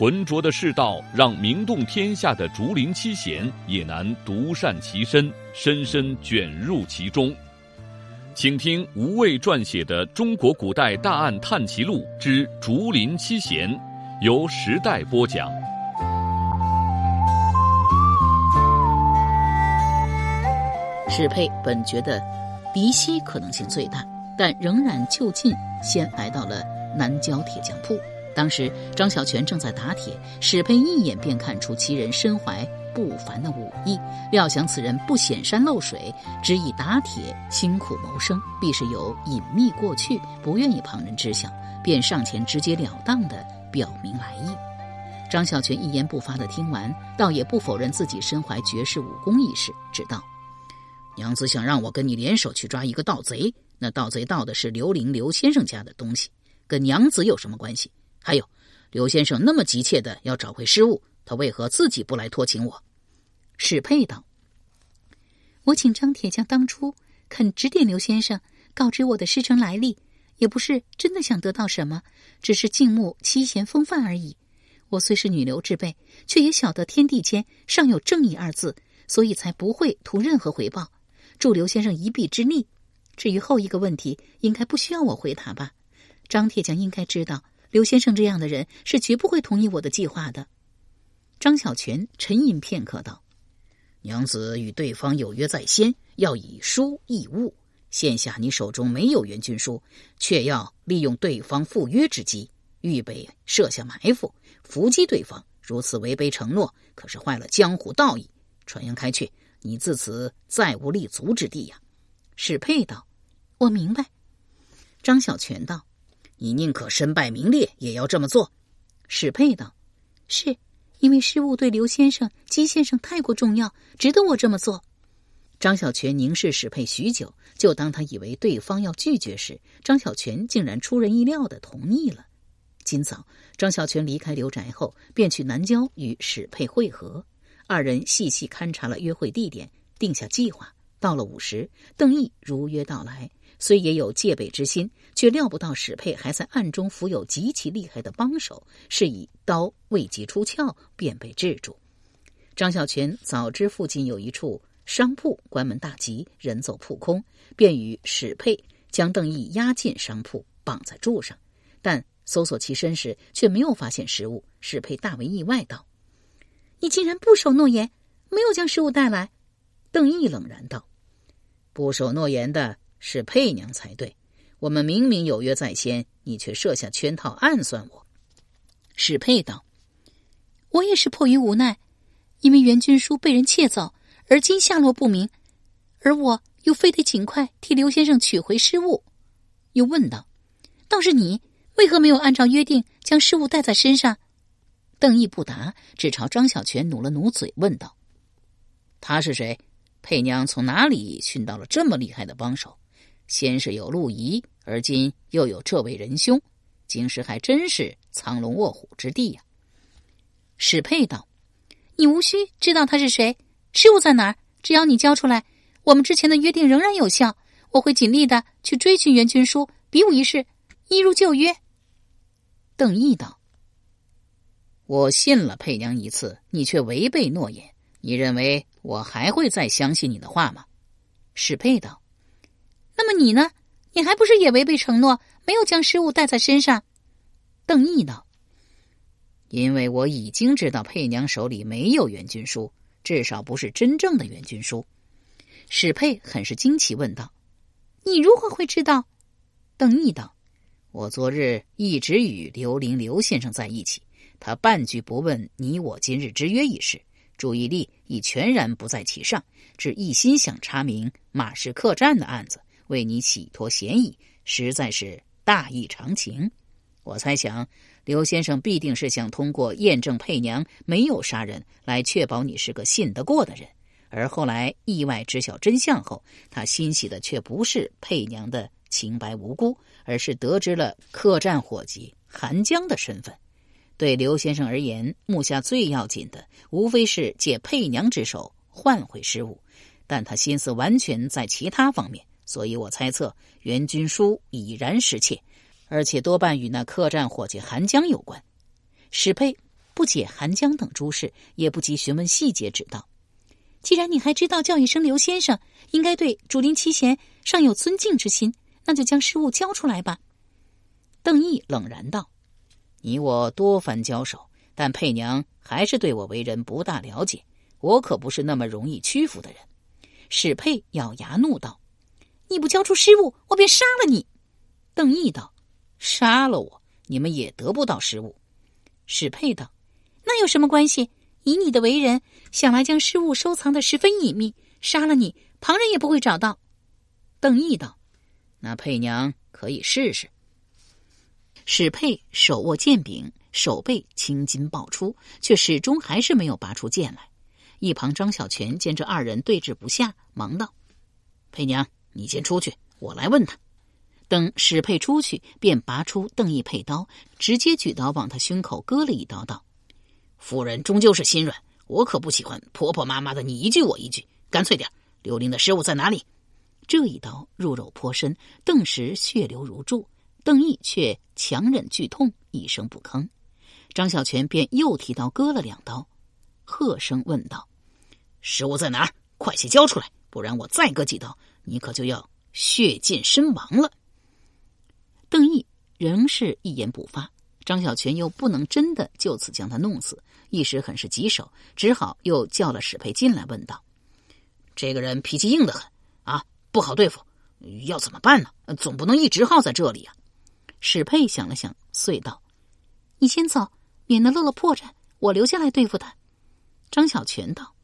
浑浊的世道，让名动天下的竹林七贤也难独善其身，深深卷入其中。请听吴畏撰写的《中国古代大案探奇录之竹林七贤》，由时代播讲。史佩本觉得嫡系可能性最大，但仍然就近先来到了南郊铁匠铺。当时张小泉正在打铁，史佩一眼便看出其人身怀不凡的武艺。料想此人不显山露水，只以打铁辛苦谋生，必是有隐秘过去，不愿意旁人知晓，便上前直截了当的表明来意。张小泉一言不发的听完，倒也不否认自己身怀绝世武功一事，只道：“娘子想让我跟你联手去抓一个盗贼，那盗贼盗的是刘玲刘先生家的东西，跟娘子有什么关系？”还有，刘先生那么急切的要找回失物，他为何自己不来托请我？史佩道：“我请张铁匠当初肯指点刘先生，告知我的师承来历，也不是真的想得到什么，只是敬慕七贤风范而已。我虽是女流之辈，却也晓得天地间尚有正义二字，所以才不会图任何回报，助刘先生一臂之力。至于后一个问题，应该不需要我回答吧？张铁匠应该知道。”刘先生这样的人是绝不会同意我的计划的。张小泉沉吟片刻道：“娘子与对方有约在先，要以书易物。现下你手中没有援军书，却要利用对方赴约之机，预备设下埋伏，伏击对方。如此违背承诺，可是坏了江湖道义。传扬开去，你自此再无立足之地呀。”史佩道：“我明白。”张小泉道。你宁可身败名裂，也要这么做。史佩道：“是因为失误对刘先生、姬先生太过重要，值得我这么做。”张小泉凝视史佩许久，就当他以为对方要拒绝时，张小泉竟然出人意料的同意了。今早，张小泉离开刘宅后，便去南郊与史佩会合。二人细细勘察了约会地点，定下计划。到了午时，邓毅如约到来。虽也有戒备之心，却料不到史佩还在暗中服有极其厉害的帮手，是以刀未及出鞘便被制住。张小泉早知附近有一处商铺关门大吉，人走铺空，便与史佩将邓毅押进商铺，绑在柱上。但搜索其身时，却没有发现食物。史佩大为意外，道：“你竟然不守诺言，没有将食物带来？”邓毅冷然道：“不守诺言的。”是佩娘才对，我们明明有约在先，你却设下圈套暗算我。史佩道：“我也是迫于无奈，因为袁军书被人窃走，而今下落不明，而我又非得尽快替刘先生取回失物。”又问道：“倒是你为何没有按照约定将失物带在身上？”邓毅不答，只朝张小泉努了努嘴，问道：“他是谁？佩娘从哪里寻到了这么厉害的帮手？”先是有陆仪，而今又有这位仁兄，今时还真是藏龙卧虎之地呀。史佩道：“你无需知道他是谁，失物在哪儿，只要你交出来，我们之前的约定仍然有效。我会尽力的去追寻袁军书，比武一事，一如旧约。”邓毅道：“我信了佩娘一次，你却违背诺言，你认为我还会再相信你的话吗？”史佩道。那么你呢？你还不是也违背承诺，没有将失物带在身上？邓毅道：“因为我已经知道佩娘手里没有援军书，至少不是真正的援军书。”史佩很是惊奇，问道：“你如何会知道？”邓毅道：“我昨日一直与刘玲刘先生在一起，他半句不问你我今日之约一事，注意力已全然不在其上，只一心想查明马氏客栈的案子。”为你洗脱嫌疑，实在是大义长情。我猜想，刘先生必定是想通过验证佩娘没有杀人，来确保你是个信得过的人。而后来意外知晓真相后，他欣喜的却不是佩娘的清白无辜，而是得知了客栈伙计韩江的身份。对刘先生而言，目下最要紧的无非是借佩娘之手换回失物，但他心思完全在其他方面，所以我猜测袁军书已然失窃，而且多半与那客栈伙计韩江有关。史佩不解韩江等诸事，也不及询问细节，只道：“既然你还知道叫一声刘先生，应该对竹林七贤尚有尊敬之心，那就将失物交出来吧。”邓毅冷然道。你我多番交手，但佩娘还是对我为人不大了解。我可不是那么容易屈服的人。史佩咬牙怒道：“你不交出失物，我便杀了你！”邓毅道：“杀了我，你们也得不到失物。”史佩道：“那有什么关系？以你的为人，想来将失物收藏的十分隐秘，杀了你，旁人也不会找到。”邓毅道：“那佩娘可以试试。”史佩手握剑柄，手背青筋爆出，却始终还是没有拔出剑来。一旁张小泉见这二人对峙不下，忙道：“佩娘，你先出去，我来问他。”等史佩出去，便拔出邓毅佩刀，直接举刀往他胸口割了一刀，道：“夫人终究是心软，我可不喜欢婆婆妈妈的你一句我一句，干脆点。刘玲的失物在哪里？”这一刀入肉颇深，顿时血流如注。邓毅却强忍剧痛，一声不吭。张小泉便又提刀割了两刀，喝声问道：“失物在哪儿？快些交出来，不然我再割几刀，你可就要血溅身亡了。”邓毅仍是一言不发。张小泉又不能真的就此将他弄死，一时很是棘手，只好又叫了史佩进来，问道：“这个人脾气硬得很啊，不好对付，要怎么办呢？总不能一直耗在这里呀。”史佩想了想，遂道：“你先走，免得露了破绽。我留下来对付他。”张小泉道：“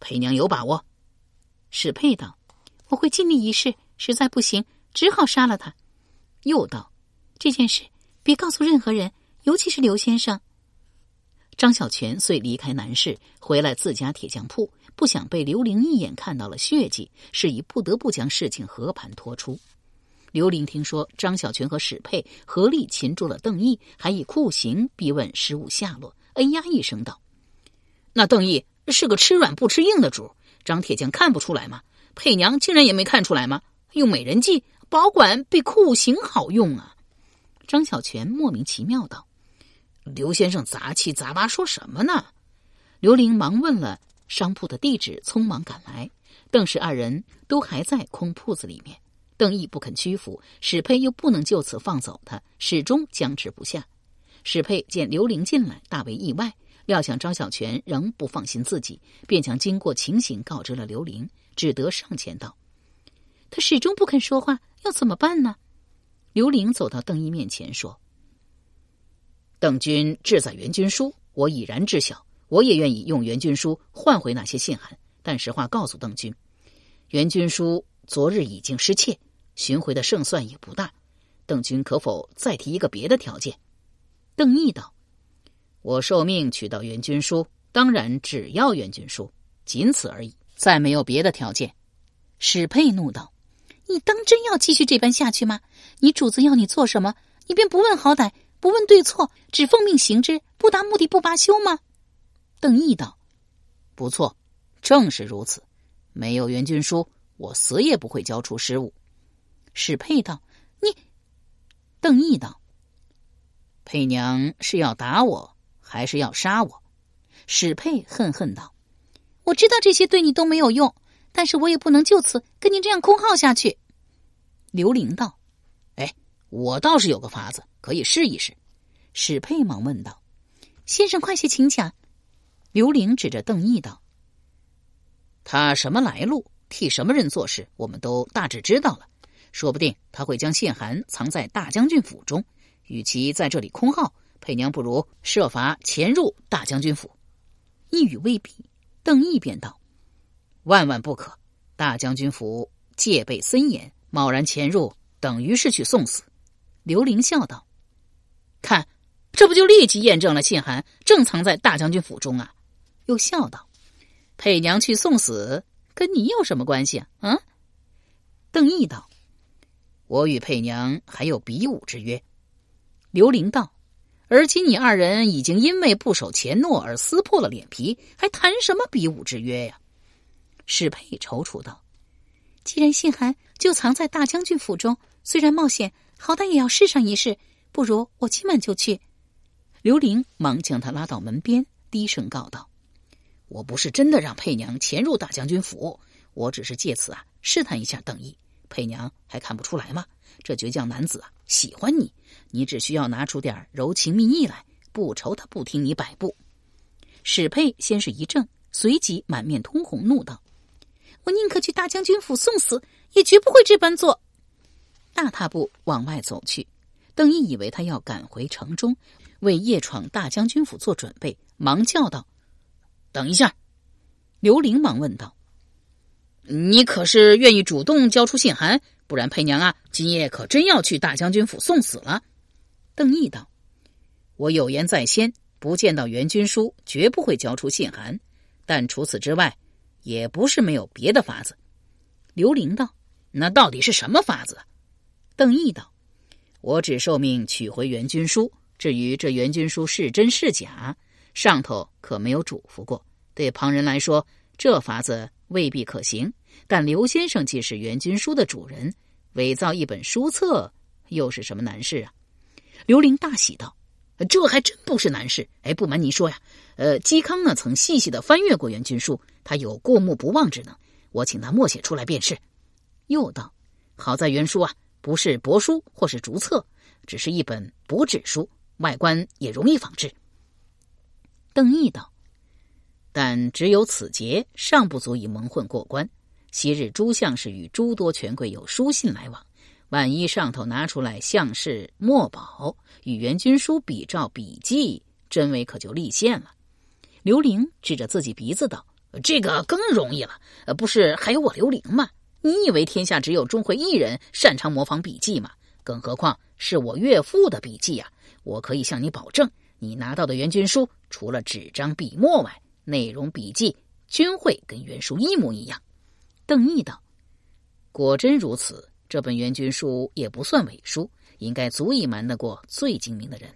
裴娘有把握。”史佩道：“我会尽力一试，实在不行，只好杀了他。”又道：“这件事别告诉任何人，尤其是刘先生。”张小泉遂离开南市，回来自家铁匠铺，不想被刘玲一眼看到了血迹，是以不得不将事情和盘托出。刘玲听说张小泉和史佩合力擒住了邓毅，还以酷刑逼问失物下落，哎呀一声道：“那邓毅是个吃软不吃硬的主，张铁匠看不出来吗？佩娘竟然也没看出来吗？用美人计保管比酷刑好用啊！”张小泉莫名其妙道：“刘先生杂七杂八说什么呢？”刘玲忙问了商铺的地址，匆忙赶来。邓氏二人都还在空铺子里面。邓毅不肯屈服，史佩又不能就此放走他，始终僵持不下。史佩见刘玲进来，大为意外，料想张小泉仍不放心自己，便将经过情形告知了刘玲，只得上前道：“他始终不肯说话，要怎么办呢？”刘玲走到邓毅面前说：“邓军志在袁军书，我已然知晓，我也愿意用袁军书换回那些信函。但实话告诉邓军，袁军书昨日已经失窃。”寻回的胜算也不大，邓军可否再提一个别的条件？邓毅道：“我受命取到袁军书，当然只要袁军书，仅此而已，再没有别的条件。”史佩怒道：“你当真要继续这般下去吗？你主子要你做什么，你便不问好歹，不问对错，只奉命行之，不达目的不罢休吗？”邓毅道：“不错，正是如此。没有袁军书，我死也不会交出失物。”史佩道：“你。”邓毅道：“佩娘是要打我，还是要杀我？”史佩恨恨道：“我知道这些对你都没有用，但是我也不能就此跟你这样空耗下去。”刘玲道：“哎，我倒是有个法子，可以试一试。”史佩忙问道：“先生，快些请讲。”刘玲指着邓毅道：“他什么来路，替什么人做事，我们都大致知道了。”说不定他会将信函藏在大将军府中，与其在这里空耗，佩娘不如设法潜入大将军府。一语未毕，邓毅便道：“万万不可！大将军府戒备森严，贸然潜入等于是去送死。”刘玲笑道：“看，这不就立即验证了信函正藏在大将军府中啊？”又笑道：“佩娘去送死，跟你有什么关系啊？啊？邓毅道：“我与佩娘还有比武之约。”刘玲道：“而今你二人已经因为不守前诺而撕破了脸皮，还谈什么比武之约呀？”史佩踌躇道：“既然信函就藏在大将军府中，虽然冒险，好歹也要试上一试。不如我今晚就去。”刘玲忙将他拉到门边，低声告道：“我不是真的让佩娘潜入大将军府，我只是借此啊试探一下邓毅。佩娘还看不出来吗？这倔强男子啊喜欢你，你只需要拿出点柔情蜜意来，不愁他不听你摆布。”史佩先是一怔，随即满面通红，怒道：“我宁可去大将军府送死，也绝不会这般做。”大踏步往外走去。邓毅以为他要赶回城中。为夜闯大将军府做准备，忙叫道：“等一下！”刘玲忙问道：“你可是愿意主动交出信函？不然佩娘啊，今夜可真要去大将军府送死了。”邓毅道：“我有言在先，不见到袁军书，绝不会交出信函。但除此之外，也不是没有别的法子。”刘玲道：“那到底是什么法子？”邓毅道：“我只受命取回袁军书。”至于这袁军书是真是假，上头可没有嘱咐过。对旁人来说，这法子未必可行。但刘先生既是袁军书的主人，伪造一本书册又是什么难事啊？刘玲大喜道：“这还真不是难事。哎，不瞒您说呀，呃，嵇康呢曾细细的翻阅过袁军书，他有过目不忘之能。我请他默写出来便是。”又道：“好在原书啊，不是帛书或是竹册，只是一本薄纸书。”外观也容易仿制。邓毅道：“但只有此节尚不足以蒙混过关。昔日诸相是与诸多权贵有书信来往，万一上头拿出来相氏墨宝与袁军书比照笔记，真伪可就立现了。”刘玲指着自己鼻子道：“这个更容易了，不是还有我刘玲吗？你以为天下只有钟会一人擅长模仿笔记吗？更何况是我岳父的笔记呀！”我可以向你保证，你拿到的元军书除了纸张笔墨外，内容笔记均会跟原书一模一样。邓毅道：“果真如此，这本原军书也不算伪书，应该足以瞒得过最精明的人。”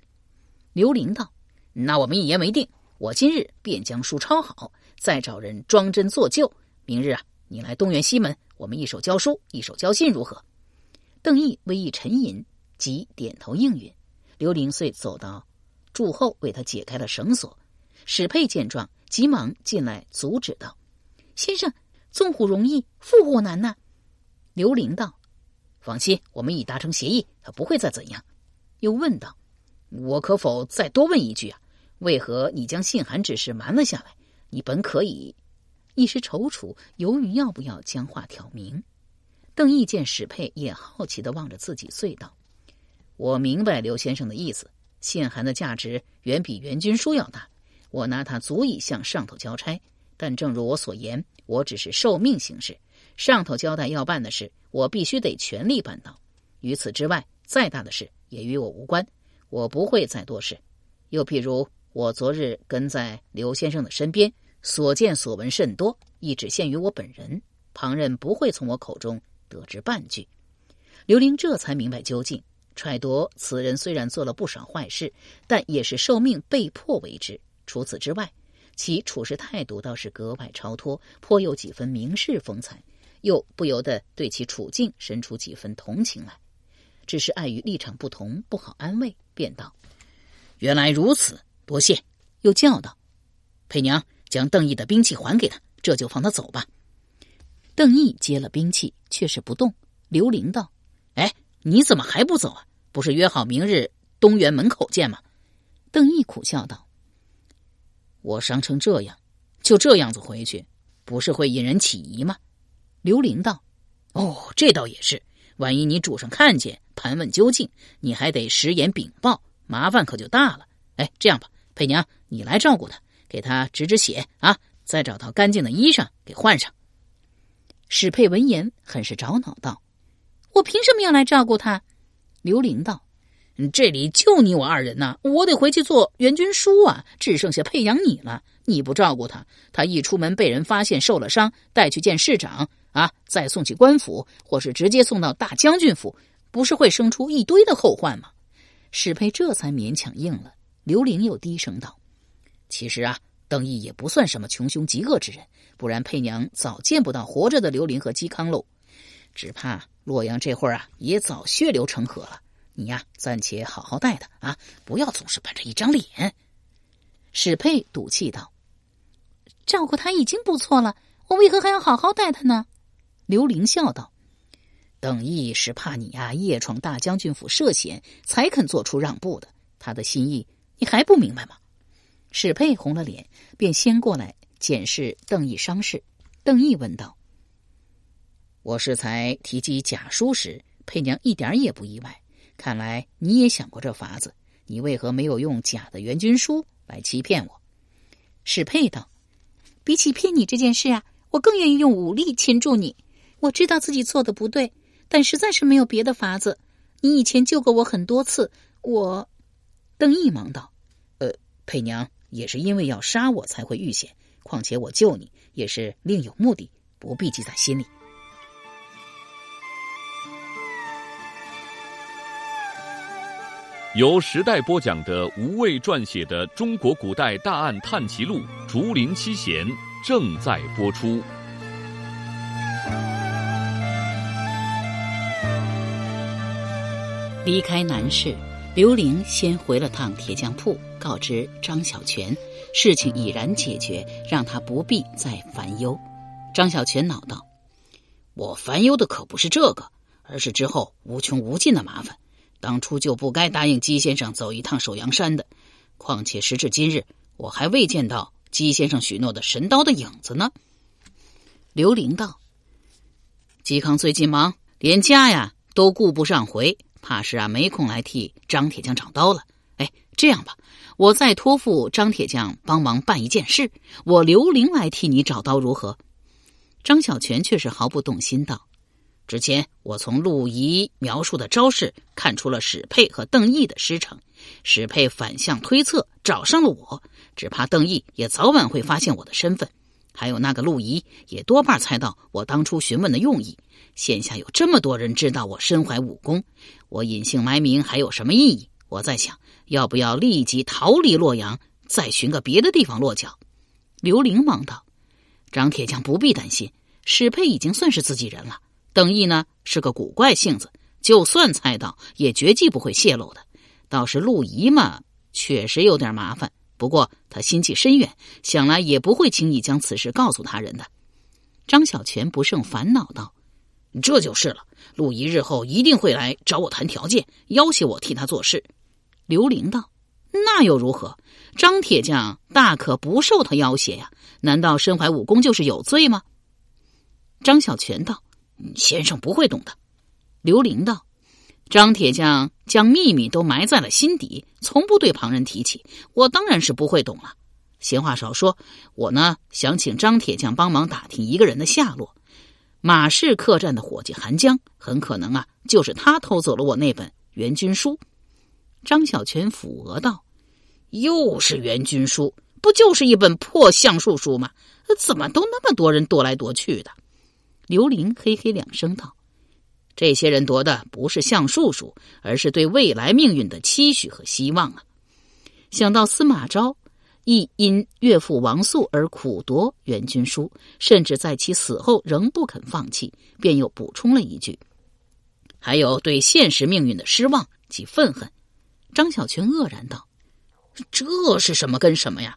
刘玲道：“那我们一言为定，我今日便将书抄好，再找人装真做旧。明日啊，你来东园西门，我们一手交书，一手交信，如何？”邓毅微一沉吟，即点头应允。刘玲遂走到柱后，为他解开了绳索。史佩见状，急忙进来阻止道：“先生，纵虎容易，缚虎难呐。”刘玲道：“放心，我们已达成协议，他不会再怎样。”又问道：“我可否再多问一句啊？为何你将信函之事瞒了下来？你本可以……”一时踌躇，犹豫要不要将话挑明。邓毅见史佩也好奇的望着自己，遂道。我明白刘先生的意思，信函的价值远比援军书要大，我拿它足以向上头交差。但正如我所言，我只是受命行事，上头交代要办的事，我必须得全力办到。于此之外，再大的事也与我无关，我不会再多事。又譬如我昨日跟在刘先生的身边，所见所闻甚多，亦只限于我本人，旁人不会从我口中得知半句。刘玲这才明白究竟。揣度此人虽然做了不少坏事，但也是受命被迫为之。除此之外，其处事态度倒是格外超脱，颇有几分名士风采，又不由得对其处境生出几分同情来。只是碍于立场不同，不好安慰，便道：“原来如此，多谢。”又叫道：“佩娘，将邓毅的兵器还给他，这就放他走吧。”邓毅接了兵器，却是不动。刘玲道：“哎，你怎么还不走啊？”不是约好明日东园门口见吗？邓毅苦笑道：“我伤成这样，就这样子回去，不是会引人起疑吗？”刘玲道：“哦，这倒也是。万一你主上看见，盘问究竟，你还得实言禀报，麻烦可就大了。哎，这样吧，佩娘，你来照顾他，给他止止血啊，再找套干净的衣裳给换上。”史佩闻言很是着恼，道：“我凭什么要来照顾他？”刘玲道：“这里就你我二人呐，我得回去做援军书啊，只剩下佩阳你了。你不照顾他，他一出门被人发现受了伤，带去见市长啊，再送去官府，或是直接送到大将军府，不是会生出一堆的后患吗？史佩这才勉强应了。刘玲又低声道：“其实啊，邓毅也不算什么穷凶极恶之人，不然佩娘早见不到活着的刘玲和嵇康喽。只怕洛阳这会儿啊，也早血流成河了。”你呀，暂且好好待他啊，不要总是板着一张脸。”史佩赌气道，“照顾他已经不错了，我为何还要好好待他呢？”刘玲笑道，“邓毅是怕你呀夜闯大将军府涉险，才肯做出让步的。他的心意你还不明白吗？”史佩红了脸，便先过来检视邓毅伤势。邓毅问道：“我是才提及假书时，佩娘一点也不意外。”看来你也想过这法子，你为何没有用假的援军书来欺骗我？史佩道：“比起骗你这件事啊，我更愿意用武力擒住你。我知道自己做的不对，但实在是没有别的法子。你以前救过我很多次，我……”邓毅忙道：“呃，佩娘也是因为要杀我才会遇险，况且我救你也是另有目的，不必记在心里。”由时代播讲的吴畏撰写的《中国古代大案探奇录·竹林七贤》正在播出。离开南市，刘玲先回了趟铁匠铺，告知张小泉事情已然解决，让他不必再烦忧。张小泉恼道：“我烦忧的可不是这个，而是之后无穷无尽的麻烦。”当初就不该答应姬先生走一趟首阳山的，况且时至今日，我还未见到姬先生许诺的神刀的影子呢。刘玲道：“嵇康最近忙，连家呀都顾不上回，怕是啊没空来替张铁匠找刀了。哎，这样吧，我再托付张铁匠帮忙办一件事，我刘玲来替你找刀如何？”张小泉却是毫不动心道。之前我从陆仪描述的招式看出了史佩和邓毅的师承，史佩反向推测找上了我，只怕邓毅也早晚会发现我的身份。还有那个陆仪也多半猜到我当初询问的用意。现下有这么多人知道我身怀武功，我隐姓埋名还有什么意义？我在想，要不要立即逃离洛阳，再寻个别的地方落脚？刘玲忙道：“张铁匠不必担心，史佩已经算是自己人了。”邓毅呢是个古怪性子，就算猜到也绝技不会泄露的。倒是陆仪嘛，确实有点麻烦。不过他心计深远，想来也不会轻易将此事告诉他人的。张小泉不胜烦恼道：“这就是了，陆仪日后一定会来找我谈条件，要挟我替他做事。”刘玲道：“那又如何？张铁匠大可不受他要挟呀，难道身怀武功就是有罪吗？”张小泉道。先生不会懂的，刘玲道：“张铁匠将秘密都埋在了心底，从不对旁人提起。我当然是不会懂了。闲话少说，我呢想请张铁匠帮忙打听一个人的下落。马氏客栈的伙计韩江，很可能啊就是他偷走了我那本援军书。”张小泉抚额道：“又是援军书，不就是一本破相术书吗？怎么都那么多人踱来踱去的？”刘玲嘿嘿两声道：“这些人夺的不是橡树书，而是对未来命运的期许和希望啊！”想到司马昭亦因岳父王肃而苦夺援军书，甚至在其死后仍不肯放弃，便又补充了一句：“还有对现实命运的失望及愤恨。”张小泉愕然道：“这是什么跟什么呀？”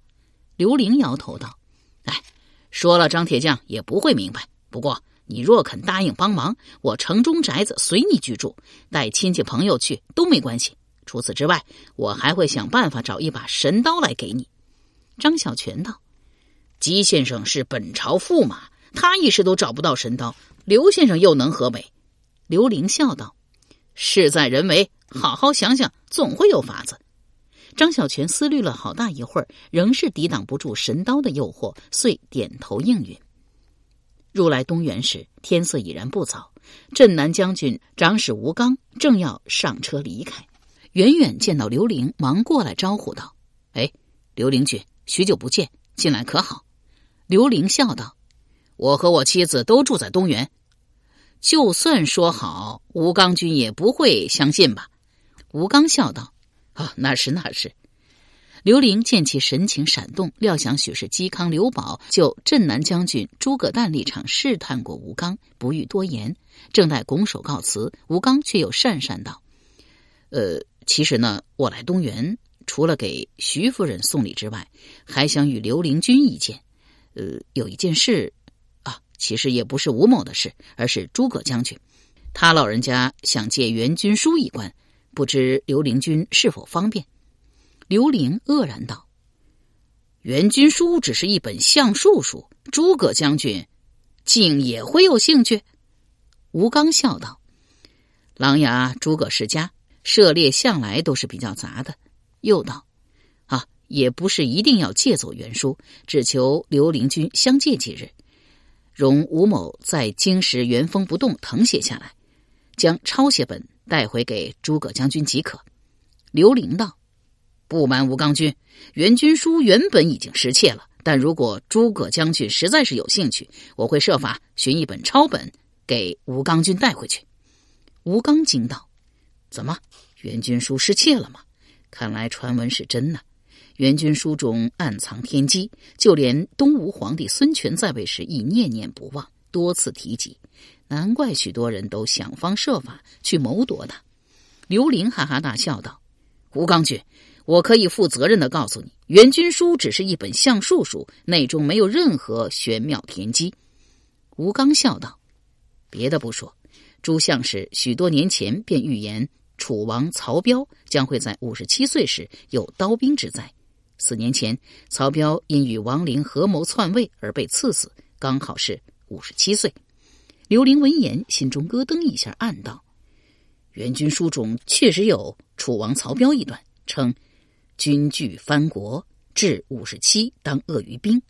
刘玲摇头道：“哎，说了张铁匠也不会明白。不过。”你若肯答应帮忙，我城中宅子随你居住，带亲戚朋友去都没关系。除此之外，我还会想办法找一把神刀来给你。”张小泉道，“姬先生是本朝驸马，他一时都找不到神刀，刘先生又能何为？”刘玲笑道：“事在人为，好好想想，总会有法子。”张小泉思虑了好大一会儿，仍是抵挡不住神刀的诱惑，遂点头应允。入来东园时，天色已然不早。镇南将军长史吴刚正要上车离开，远远见到刘玲，忙过来招呼道：“哎，刘玲君，许久不见，近来可好？”刘玲笑道：“我和我妻子都住在东园，就算说好，吴刚君也不会相信吧？”吴刚笑道：“啊，那是那是。”刘玲见其神情闪动，料想许是嵇康、刘宝就镇南将军诸葛诞立场试探过吴刚，不欲多言。正待拱手告辞，吴刚却又讪讪道：“呃，其实呢，我来东园除了给徐夫人送礼之外，还想与刘灵君一见。呃，有一件事啊，其实也不是吴某的事，而是诸葛将军，他老人家想借援军书一关，不知刘灵君是否方便？”刘玲愕然道：“元军书只是一本相术书，诸葛将军竟也会有兴趣？”吴刚笑道：“琅琊诸葛世家涉猎向来都是比较杂的。”又道：“啊，也不是一定要借走原书，只求刘灵君相借几日，容吴某在京时原封不动誊写下来，将抄写本带回给诸葛将军即可。”刘玲道。不瞒吴刚君，援军书原本已经失窃了。但如果诸葛将军实在是有兴趣，我会设法寻一本抄本给吴刚君带回去。吴刚惊道：“怎么，元军书失窃了吗？看来传闻是真的。元军书中暗藏天机，就连东吴皇帝孙权在位时亦念念不忘，多次提及。难怪许多人都想方设法去谋夺他。”刘玲哈哈大笑道：“吴刚君。”我可以负责任的告诉你，《元军书》只是一本相术书，内中没有任何玄妙天机。吴刚笑道：“别的不说，朱相士许多年前便预言楚王曹彪将会在五十七岁时有刀兵之灾。四年前，曹彪因与王陵合谋篡位而被赐死，刚好是五十七岁。”刘玲闻言，心中咯噔一下，暗道：“《元军书》中确实有楚王曹彪一段，称。”军据藩国，至五十七当鳄鱼兵，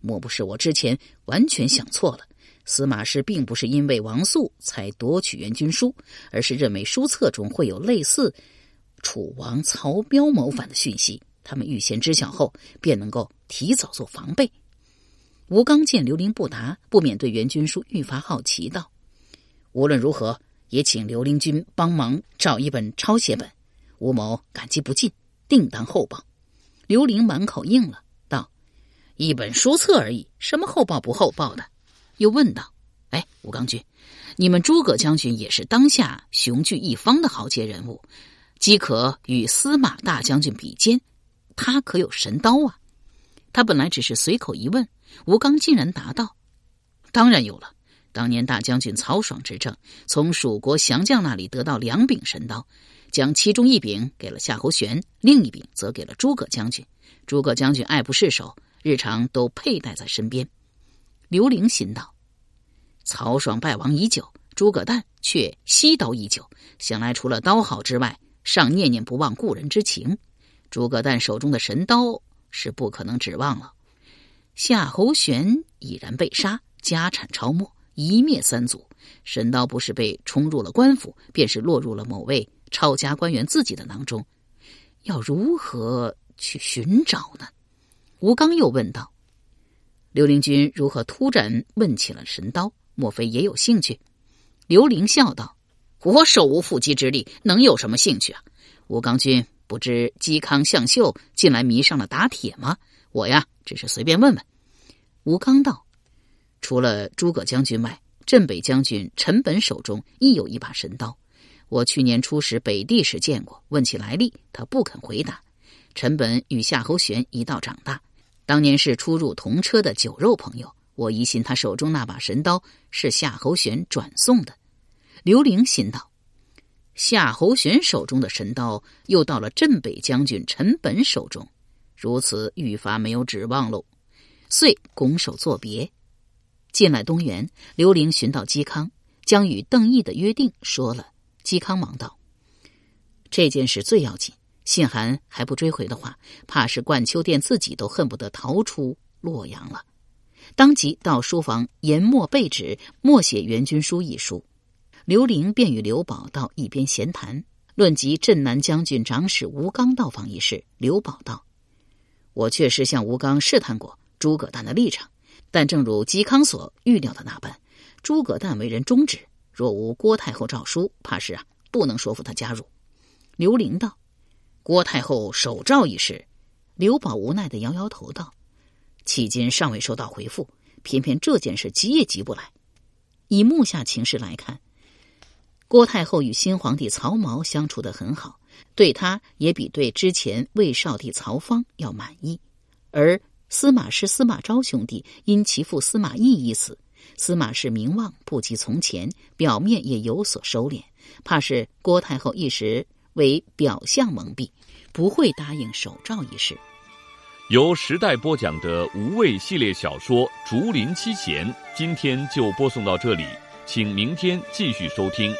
莫不是我之前完全想错了？司马师并不是因为王肃才夺取援军书，而是认为书册中会有类似楚王曹彪谋反的讯息，他们预先知晓后，便能够提早做防备。吴刚见刘玲不答，不免对援军书愈发好奇，道：“无论如何，也请刘灵君帮忙找一本抄写本，吴某感激不尽。”定当厚报。刘玲满口应了，道：“一本书册而已，什么厚报不厚报的？”又问道：“哎，吴刚君，你们诸葛将军也是当下雄踞一方的豪杰人物，即可与司马大将军比肩，他可有神刀啊？”他本来只是随口一问，吴刚竟然答道：“当然有了。当年大将军曹爽执政，从蜀国降将那里得到两柄神刀。”将其中一柄给了夏侯玄，另一柄则给了诸葛将军。诸葛将军爱不释手，日常都佩戴在身边。刘玲心道：曹爽败亡已久，诸葛诞却惜刀已久，想来除了刀好之外，尚念念不忘故人之情。诸葛诞手中的神刀是不可能指望了。夏侯玄已然被杀，家产超没，一灭三族。神刀不是被冲入了官府，便是落入了某位。抄家官员自己的囊中，要如何去寻找呢？吴刚又问道：“刘灵君如何突然问起了神刀？莫非也有兴趣？”刘玲笑道：“我手无缚鸡之力，能有什么兴趣啊？吴刚君不知嵇康、向秀近来迷上了打铁吗？我呀，只是随便问问。”吴刚道：“除了诸葛将军外，镇北将军陈本手中亦有一把神刀。”我去年初时北地时见过，问起来历，他不肯回答。陈本与夏侯玄一道长大，当年是出入同车的酒肉朋友。我疑心他手中那把神刀是夏侯玄转送的。刘玲心道：夏侯玄手中的神刀又到了镇北将军陈本手中，如此愈发没有指望喽。遂拱手作别。进来东园，刘玲寻到嵇康，将与邓毅的约定说了。嵇康忙道：“这件事最要紧，信函还不追回的话，怕是冠秋殿自己都恨不得逃出洛阳了。”当即到书房研墨备纸，默写《援军书》一书。刘玲便与刘宝到一边闲谈。论及镇南将军长史吴刚到访一事，刘宝道：“我确实向吴刚试探过诸葛诞的立场，但正如嵇康所预料的那般，诸葛诞为人忠直，若无郭太后诏书，怕是啊不能说服他加入。”刘伶道：“郭太后手诏一事。”刘宝无奈的摇摇头道：“迄今尚未收到回复，偏偏这件事急也急不来。以目下情势来看，郭太后与新皇帝曹髦相处的很好，对他也比对之前魏少帝曹芳要满意。而司马师、司马昭兄弟因其父司马懿一死，司马氏名望不及从前，表面也有所收敛，怕是郭太后一时为表象蒙蔽，不会答应手诏一事。”由时代播讲的无畏系列小说《竹林七贤》，今天就播送到这里，请明天继续收听。